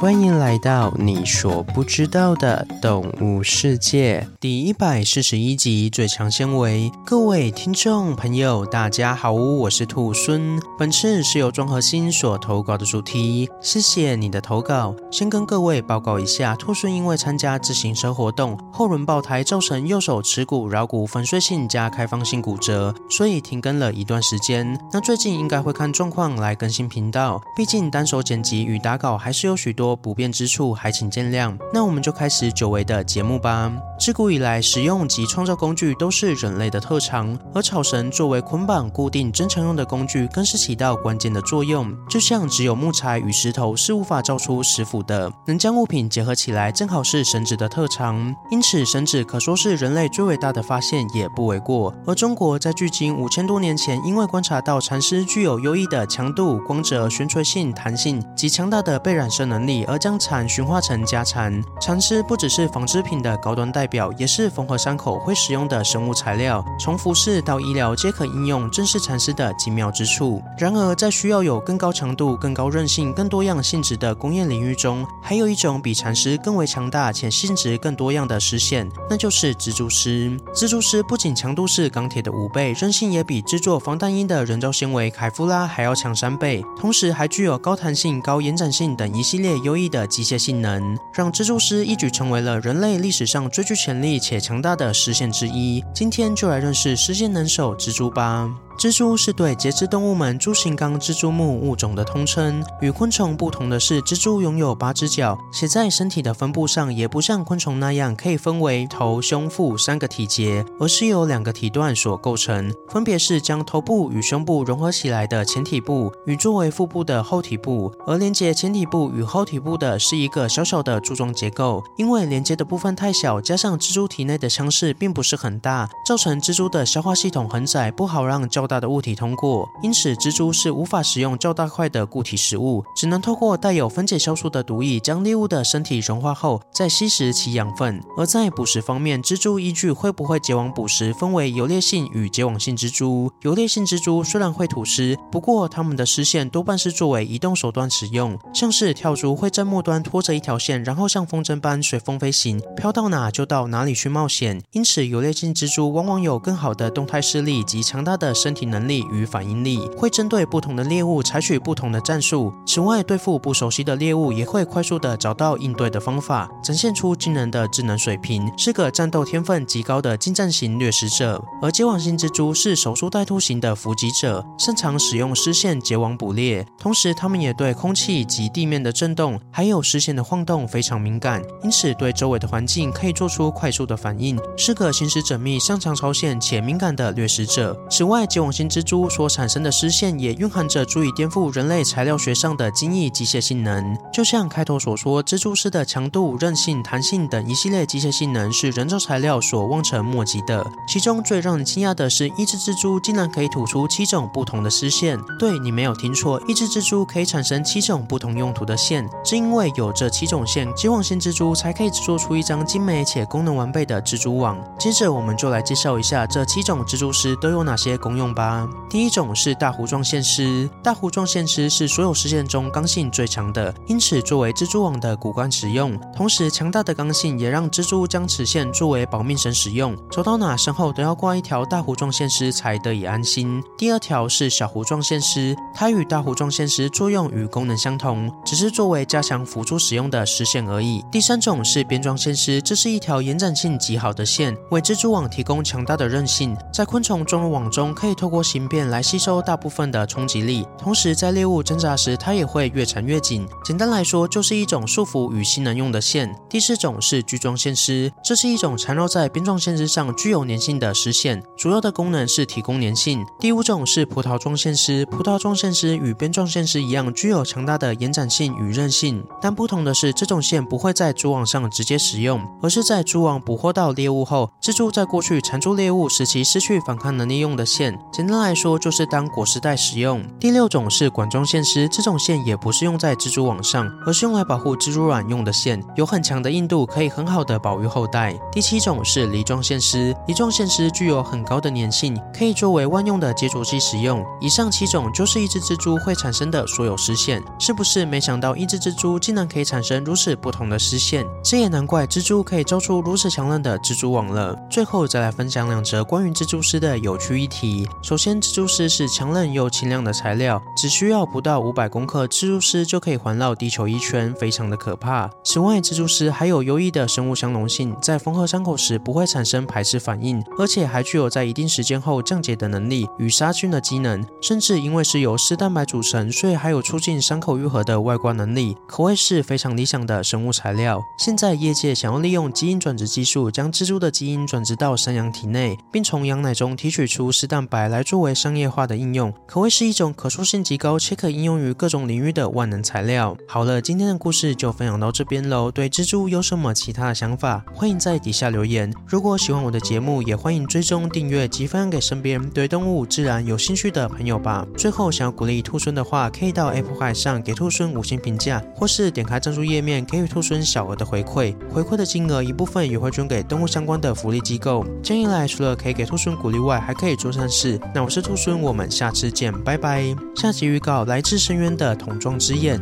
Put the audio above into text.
欢迎来到你所不知道的动物世界第一百四十一集最强纤维。各位听众朋友，大家好，我是兔孙。本次是由庄和新所投稿的主题，谢谢你的投稿。先跟各位报告一下，兔孙因为参加自行车活动，后轮爆胎，造成右手耻骨、桡骨粉碎性加开放性骨折，所以停更了一段时间。那最近应该会看状况来更新频道，毕竟单手剪辑与打稿还是有许多不便之处，还请见谅。那我们就开始久违的节目吧。自古以来，使用及创造工具都是人类的特长，而草绳作为捆绑、固定珍藏用的工具，更是起到关键的作用。就像只有木材与石头是无法造出石斧的，能将物品结合起来，正好是绳子的特长。因此，绳子可说是人类最伟大的发现，也不为过。而中国在距今五千多年前，因为观察到蚕丝具有优异的强度、光泽、悬垂性、弹性及强大的被染色能力，而将蚕驯化成家蚕。蚕丝不只是纺织品的高端代表，也是缝合伤口会使用的生物材料。从服饰到医疗皆可应用，正是蚕丝的精妙之处。然而，在需要有更高强度、更高韧性、更多样性质的工业领域中，还有一种比蚕丝更为强大且性质更多样的丝线，那就是蜘蛛丝。蜘蛛丝不仅强度是钢铁的五倍，韧性也比制作防弹衣的人造纤维凯夫拉还要强三倍，同时还具有高弹性、高延展性等一系列优优异的机械性能，让蜘蛛丝一举成为了人类历史上最具潜力且强大的丝线之一。今天就来认识丝线能手蜘蛛吧。蜘蛛是对节肢动物们蛛形纲蜘蛛目物种的通称。与昆虫不同的是，蜘蛛拥有八只脚，且在身体的分布上也不像昆虫那样可以分为头、胸、腹三个体节，而是由两个体段所构成，分别是将头部与胸部融合起来的前体部与作为腹部的后体部。而连接前体部与后体部的是一个小小的柱状结构，因为连接的部分太小，加上蜘蛛体内的腔室并不是很大，造成蜘蛛的消化系统很窄，不好让较大的物体通过，因此蜘蛛是无法食用较大块的固体食物，只能透过带有分解酵素的毒液将猎物的身体融化后再吸食其养分。而在捕食方面，蜘蛛依据会不会结网捕食，分为游猎性与结网性蜘蛛。游猎性蜘蛛虽然会吐丝，不过它们的丝线多半是作为移动手段使用，像是跳蛛会在末端拖着一条线，然后像风筝般随风飞行，飘到哪就到哪里去冒险。因此，游猎性蜘蛛往往有更好的动态视力及强大的身身体。能力与反应力会针对不同的猎物采取不同的战术。此外，对付不熟悉的猎物，也会快速地找到应对的方法，展现出惊人的智能水平，是个战斗天分极高的近战型掠食者。而结网性蜘蛛是守株待兔型的伏击者，擅长使用丝线结网捕猎。同时，它们也对空气及地面的震动，还有丝线的晃动非常敏感，因此对周围的环境可以做出快速的反应，是个心思缜密、擅长超线且敏感的掠食者。此外，结网性蜘蛛所产生的丝线也蕴含着足以颠覆人类材料学上的精益机械性能。就像开头所说，蜘蛛丝的强度、韧性、弹性等一系列机械性能是人造材料所望尘莫及的。其中最让人惊讶的是，一只蜘蛛竟然可以吐出七种不同的丝线。对，你没有听错，一只蜘蛛可以产生七种不同用途的线。是因为有这七种线，金网性蜘蛛才可以制作出一张精美且功能完备的蜘蛛网。接着，我们就来介绍一下这七种蜘蛛丝都有哪些功用吧。第一种是大弧状线丝，大弧状线丝是所有丝线中刚性最强的，因此作为蜘蛛网的骨干使用。同时，强大的刚性也让蜘蛛将此线作为保命绳使用，走到哪身后都要挂一条大弧状线丝才得以安心。第二条是小弧状线丝，它与大弧状线丝作用与功能相同，只是作为加强辅助使用的丝线而已。第三种是边状线丝，这是一条延展性极好的线，为蜘蛛网提供强大的韧性，在昆虫装入网中可以透过形变来吸收大部分的冲击力，同时在猎物挣扎时，它也会越缠越紧。简单来说，就是一种束缚与吸能用的线。第四种是锯状线丝，这是一种缠绕在边状线丝上具有粘性的丝线，主要的功能是提供粘性。第五种是葡萄状线丝，葡萄状线丝与边状线丝一样，具有强大的延展性与韧性，但不同的是，这种线不会在蛛网上直接使用，而是在蛛网捕获到猎物后，蜘蛛在过去缠住猎物使其失去反抗能力用的线。简单来说就是当裹尸袋使用。第六种是管状线丝，这种线也不是用在蜘蛛网上，而是用来保护蜘蛛卵用的线，有很强的硬度，可以很好的保育后代。第七种是梨状线丝，梨状线丝具有很高的粘性，可以作为万用的接着剂使用。以上七种就是一只蜘蛛会产生的所有丝线，是不是没想到一只蜘蛛竟然可以产生如此不同的丝线？这也难怪蜘蛛可以造出如此强韧的蜘蛛网了。最后再来分享两则关于蜘蛛丝的有趣议题。首先，蜘蛛丝是强韧又轻量的材料，只需要不到五百公克蜘蛛丝就可以环绕地球一圈，非常的可怕。此外，蜘蛛丝还有优异的生物相容性，在缝合伤口时不会产生排斥反应，而且还具有在一定时间后降解的能力与杀菌的机能，甚至因为是由丝蛋白组成，所以还有促进伤口愈合的外观能力，可谓是非常理想的生物材料。现在业界想要利用基因转殖技术，将蜘蛛的基因转殖到山羊体内，并从羊奶中提取出丝蛋白来作为商业化的应用，可谓是一种可塑性极高且可应用于各种领域的万能材料。好了，今天的故事就分享到这边喽。对蜘蛛有什么其他的想法，欢迎在底下留言。如果喜欢我的节目，也欢迎追踪订阅及分享给身边对动物自然有兴趣的朋友吧。最后，想要鼓励兔孙的话，可以到 Apple Pay 上给兔孙五星评价，或是点开赞助页面给予兔孙小额的回馈。回馈的金额一部分也会捐给动物相关的福利机构。这样一来，除了可以给兔孙鼓励外，还可以做善事。那我是兔孙，我们下次见，拜拜。下集预告：来自深渊的桶装之眼。